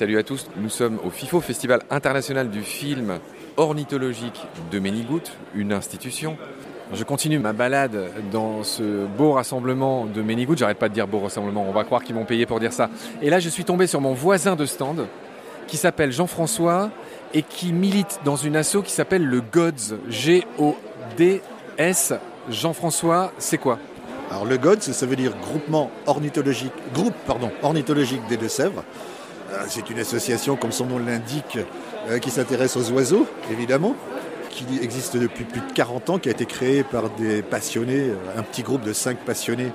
Salut à tous, nous sommes au FIFO, Festival international du film ornithologique de Ménigout, une institution. Je continue ma balade dans ce beau rassemblement de Ménigout. J'arrête pas de dire beau rassemblement, on va croire qu'ils m'ont payé pour dire ça. Et là, je suis tombé sur mon voisin de stand qui s'appelle Jean-François et qui milite dans une asso qui s'appelle le GODS. G-O-D-S. Jean-François, c'est quoi? Alors le GODS, ça veut dire groupement ornithologique, groupe pardon, ornithologique des Deux-Sèvres. Euh, c'est une association, comme son nom l'indique, euh, qui s'intéresse aux oiseaux, évidemment, qui existe depuis plus de 40 ans, qui a été créée par des passionnés, euh, un petit groupe de 5 passionnés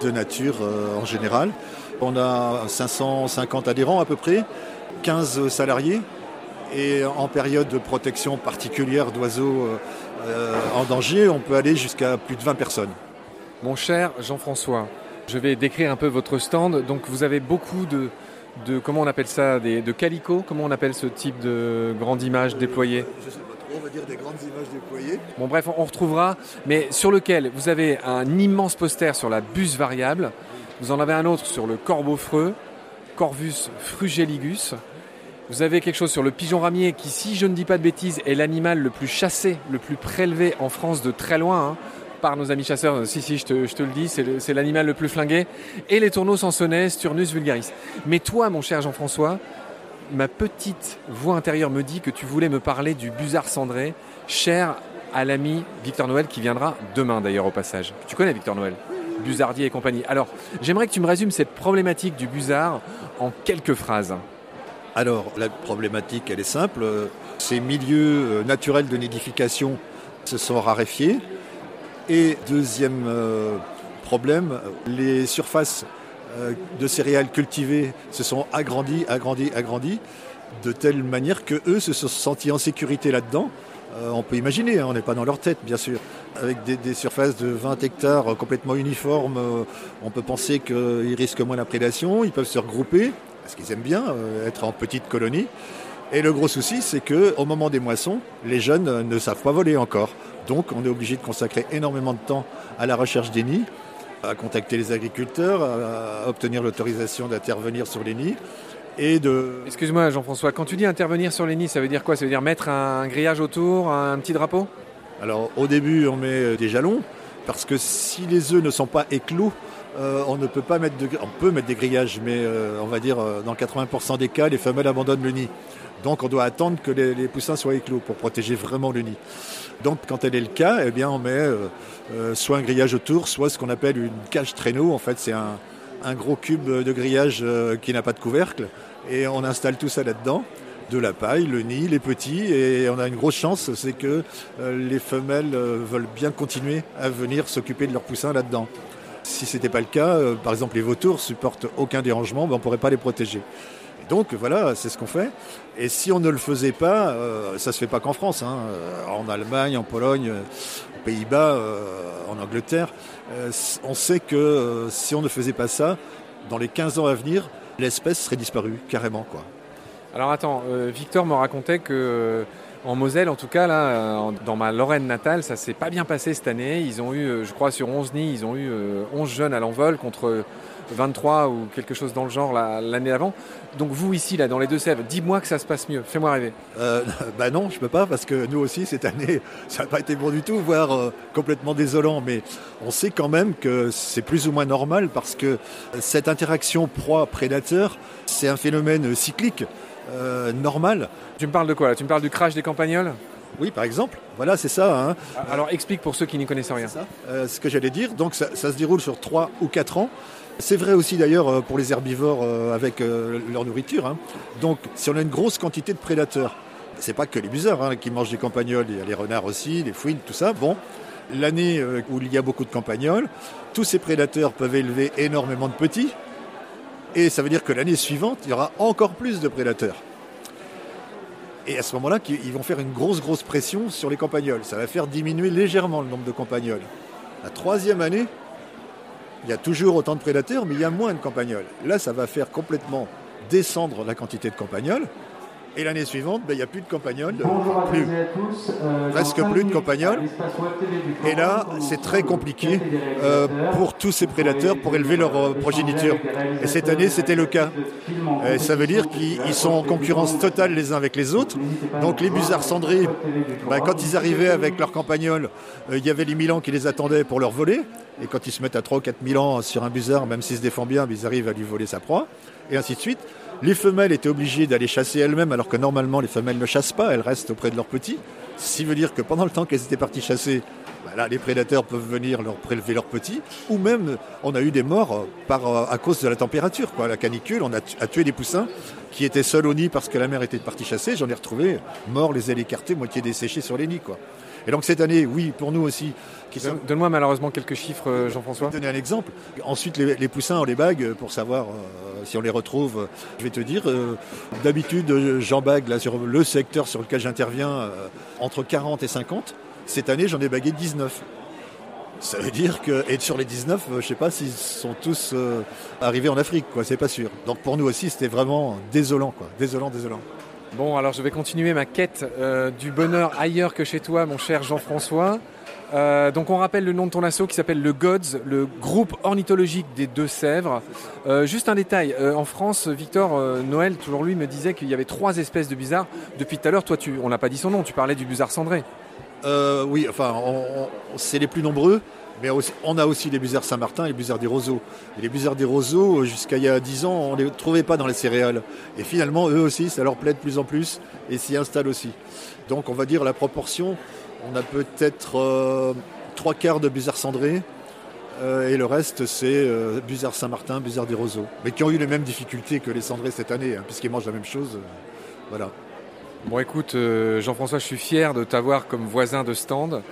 de nature en général. On a 550 adhérents à peu près, 15 salariés, et en période de protection particulière d'oiseaux en danger, on peut aller jusqu'à plus de 20 personnes. Mon cher Jean-François, je vais décrire un peu votre stand. Donc vous avez beaucoup de, de comment on appelle ça, de calico? Comment on appelle ce type de grande image déployée? Je sais pas trop, on va dire des grandes images déployées. Bon bref, on retrouvera, mais sur lequel vous avez un immense poster sur la buse variable, vous en avez un autre sur le corbeau freux, Corvus frugeligus. Vous avez quelque chose sur le pigeon ramier qui, si je ne dis pas de bêtises, est l'animal le plus chassé, le plus prélevé en France de très loin. Hein par nos amis chasseurs. Si, si, je te, le dis, c'est l'animal le, plus flingué. Et les tourneaux sansonnets, Sturnus vulgaris. Mais toi, mon cher Jean-François, ma petite voix intérieure me dit que tu voulais me parler du busard cendré, cher à l'ami Victor Noël, qui viendra demain d'ailleurs au passage. Tu connais Victor Noël? Busardier et compagnie. Alors, j'aimerais que tu me résumes cette problématique du busard en quelques phrases. Alors, la problématique, elle est simple. Ces milieux euh, naturels de nidification se sont raréfiés. Et deuxième euh, problème, les surfaces euh, de céréales cultivées se sont agrandies, agrandies, agrandies, de telle manière que eux se sont sentis en sécurité là-dedans. Euh, on peut imaginer, hein, on n'est pas dans leur tête, bien sûr. Avec des, surfaces de 20 hectares complètement uniformes, on peut penser qu'ils risquent moins la prédation, ils peuvent se regrouper, parce qu'ils aiment bien être en petite colonie. Et le gros souci, c'est qu'au moment des moissons, les jeunes ne savent pas voler encore. Donc on est obligé de consacrer énormément de temps à la recherche des nids, à contacter les agriculteurs, à obtenir l'autorisation d'intervenir sur les nids. Et de... Excuse-moi Jean-François, quand tu dis intervenir sur les nids, ça veut dire quoi? Ça veut dire mettre un grillage autour, un petit drapeau? Alors au début on met des jalons, parce que si les œufs ne sont pas éclos, euh, on ne peut pas mettre de, on peut mettre des grillages, mais euh, on va dire euh, dans 80% des cas, les femelles abandonnent le nid. Donc on doit attendre que les, poussins soient éclos pour protéger vraiment le nid. Donc quand tel est le cas, eh bien on met euh, euh, soit un grillage autour, soit ce qu'on appelle une cage traîneau. En fait, c'est un, gros cube de grillage euh, qui n'a pas de couvercle et on installe tout ça là-dedans de la paille, le nid, les petits, et on a une grosse chance, c'est que les femelles veulent bien continuer à venir s'occuper de leurs poussins là-dedans. Si ce n'était pas le cas, par exemple les vautours supportent aucun dérangement, ben, on ne pourrait pas les protéger donc voilà, c'est ce qu'on fait. Et si on ne le faisait pas, euh, ça se fait pas qu'en France, hein. euh, en Allemagne, en Pologne, euh, aux Pays-Bas, en Angleterre, on sait que si on ne faisait pas ça, dans les 15 ans à venir, l'espèce serait disparue carrément. Alors attends, Victor me racontait que en Moselle, en tout cas, là, dans ma Lorraine natale, ça s'est pas bien passé cette année. Ils ont eu, je crois, sur 11 nids, ils ont eu 11 jeunes à l'envol contre 23 ou quelque chose dans le genre l'année avant. Donc vous ici, là, dans les Deux-Sèvres, dis-moi que ça se passe mieux. Fais-moi rêver. Euh, bah non, je peux pas parce que nous aussi cette année, ça n'a pas été bon du tout, voire euh, complètement désolant. Mais on sait quand même que c'est plus ou moins normal parce que cette interaction proie-prédateur, c'est un phénomène cyclique euh, normal. Tu me parles de quoi là? Tu me parles du crash des campagnols? Oui, par exemple. Voilà, c'est ça. Hein. Alors explique pour ceux qui n'y connaissent rien. C'est ce que j'allais dire. Donc ça, ça, se déroule sur 3 ou 4 ans. C'est vrai aussi d'ailleurs euh, pour les herbivores euh, avec euh, leur nourriture. Hein. Donc si on a une grosse quantité de prédateurs, c'est pas que les busards hein, qui mangent des campagnols, il y a les renards aussi, les fouines, tout ça. Bon, l'année où il y a beaucoup de campagnols, tous ces prédateurs peuvent élever énormément de petits. Et ça veut dire que l'année suivante, il y aura encore plus de prédateurs. Et à ce moment-là, ils vont faire une grosse, grosse pression sur les campagnols. Ça va faire diminuer légèrement le nombre de campagnols. La troisième année, il y a toujours autant de prédateurs, mais il y a moins de campagnols. Là, ça va faire complètement descendre la quantité de campagnols. Et l'année suivante, ben, il n'y a plus de à plus. tous. Euh, Presque plus de Forum, Et là, c'est très compliqué euh, pour tous ces prédateurs pour élever leur euh, progéniture. Et cette année, c'était le cas. Et ça veut dire qu'ils ils sont en concurrence totale les uns avec les autres. Donc les busards cendrés, Forum. quand ils arrivaient avec leurs campagnols, il y avait les Milans qui les attendaient pour leur voler. Et quand ils se mettent à 3 ou 4 Milans sur un busard, même s'il se défend bien, ils arrivent à lui voler sa proie. Et ainsi de suite. Les femelles étaient obligées d'aller chasser elles-mêmes, alors que normalement les femelles ne chassent pas, elles restent auprès de leurs petits. Ce qui veut dire que pendant le temps qu'elles étaient parties chasser, bah les prédateurs peuvent venir leur prélever leurs petits, ou même on a eu des morts euh, par, euh, à cause de la température. Quoi. La canicule, on a tué des poussins qui étaient seuls au nid parce que la mère était partie chasser. J'en ai retrouvé morts, les ailes écartées, moitié desséchées sur les nids. Quoi. Et donc cette année, oui, pour nous aussi, Donne- Donne-moi malheureusement quelques chiffres, euh, Jean-François. donner un exemple. Ensuite, les, les poussins, on les bague pour savoir euh, si on les retrouve. Je vais te dire, euh, d'habitude, j'en bague là, sur le secteur sur lequel j'interviens euh, entre 40 et 50. Cette année, j'en ai bagué 19. Ça veut dire que, et sur les 19, euh, je sais pas s'ils sont tous euh, arrivés en Afrique, quoi, c'est pas sûr. Donc pour nous aussi, c'était vraiment désolant, quoi. Désolant, désolant. Bon, alors je vais continuer ma quête euh, du bonheur ailleurs que chez toi, mon cher Jean-François. Euh, donc on rappelle le nom de ton assaut qui s'appelle le GODS, le groupe ornithologique des Deux-Sèvres. Euh, juste un détail, en France, Victor Noël, toujours lui, me disait qu'il y avait trois espèces de busards. Depuis tout à l'heure, toi, tu, on n'a pas dit son nom, tu parlais du busard cendré. Oui, enfin, c'est les plus nombreux, mais on a aussi les busards Saint-Martin et les busards des roseaux. Et les busards des roseaux, jusqu'à il y a 10 ans, on ne les trouvait pas dans les céréales. Et finalement, eux aussi, ça leur plaît de plus en plus et s'y installent aussi. Donc, on va dire la proportion, on a peut-être euh, trois quarts de busards cendrés. euh, et le reste, c'est euh, Saint-Martin, busards des roseaux. Mais qui ont eu les mêmes difficultés que les cendrés cette année, hein, puisqu'ils mangent la même chose. euh, voilà. Bon écoute, euh, Jean-François, je suis fier de t'avoir comme voisin de stand.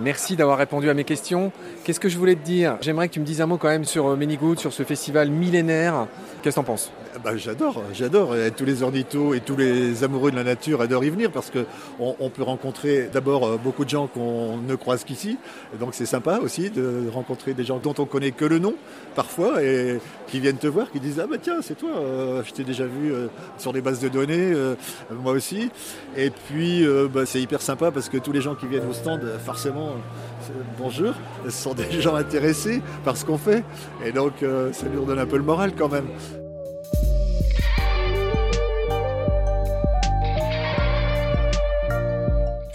Merci d'avoir répondu à mes questions. Qu'est-ce que je voulais te dire? J'aimerais que tu me dises un mot quand même sur euh, Manygood, sur ce festival millénaire. Qu'est-ce que t'en penses? Bah, j'adore, j'adore. Tous les ornithos et tous les amoureux de la nature adorent y venir parce que on, peut rencontrer d'abord euh, beaucoup de gens qu'on ne croise qu'ici. Donc c'est sympa aussi de rencontrer des gens dont on connaît que le nom parfois et qui viennent te voir, qui disent ah bah tiens c'est toi, euh, je t'ai déjà vu euh, sur des bases de données, moi aussi. Et puis bah, c'est hyper sympa parce que tous les gens qui viennent au stand, forcément, bonjour, ce sont des gens intéressés par ce qu'on fait. Et donc ça nous redonne un peu le moral quand même.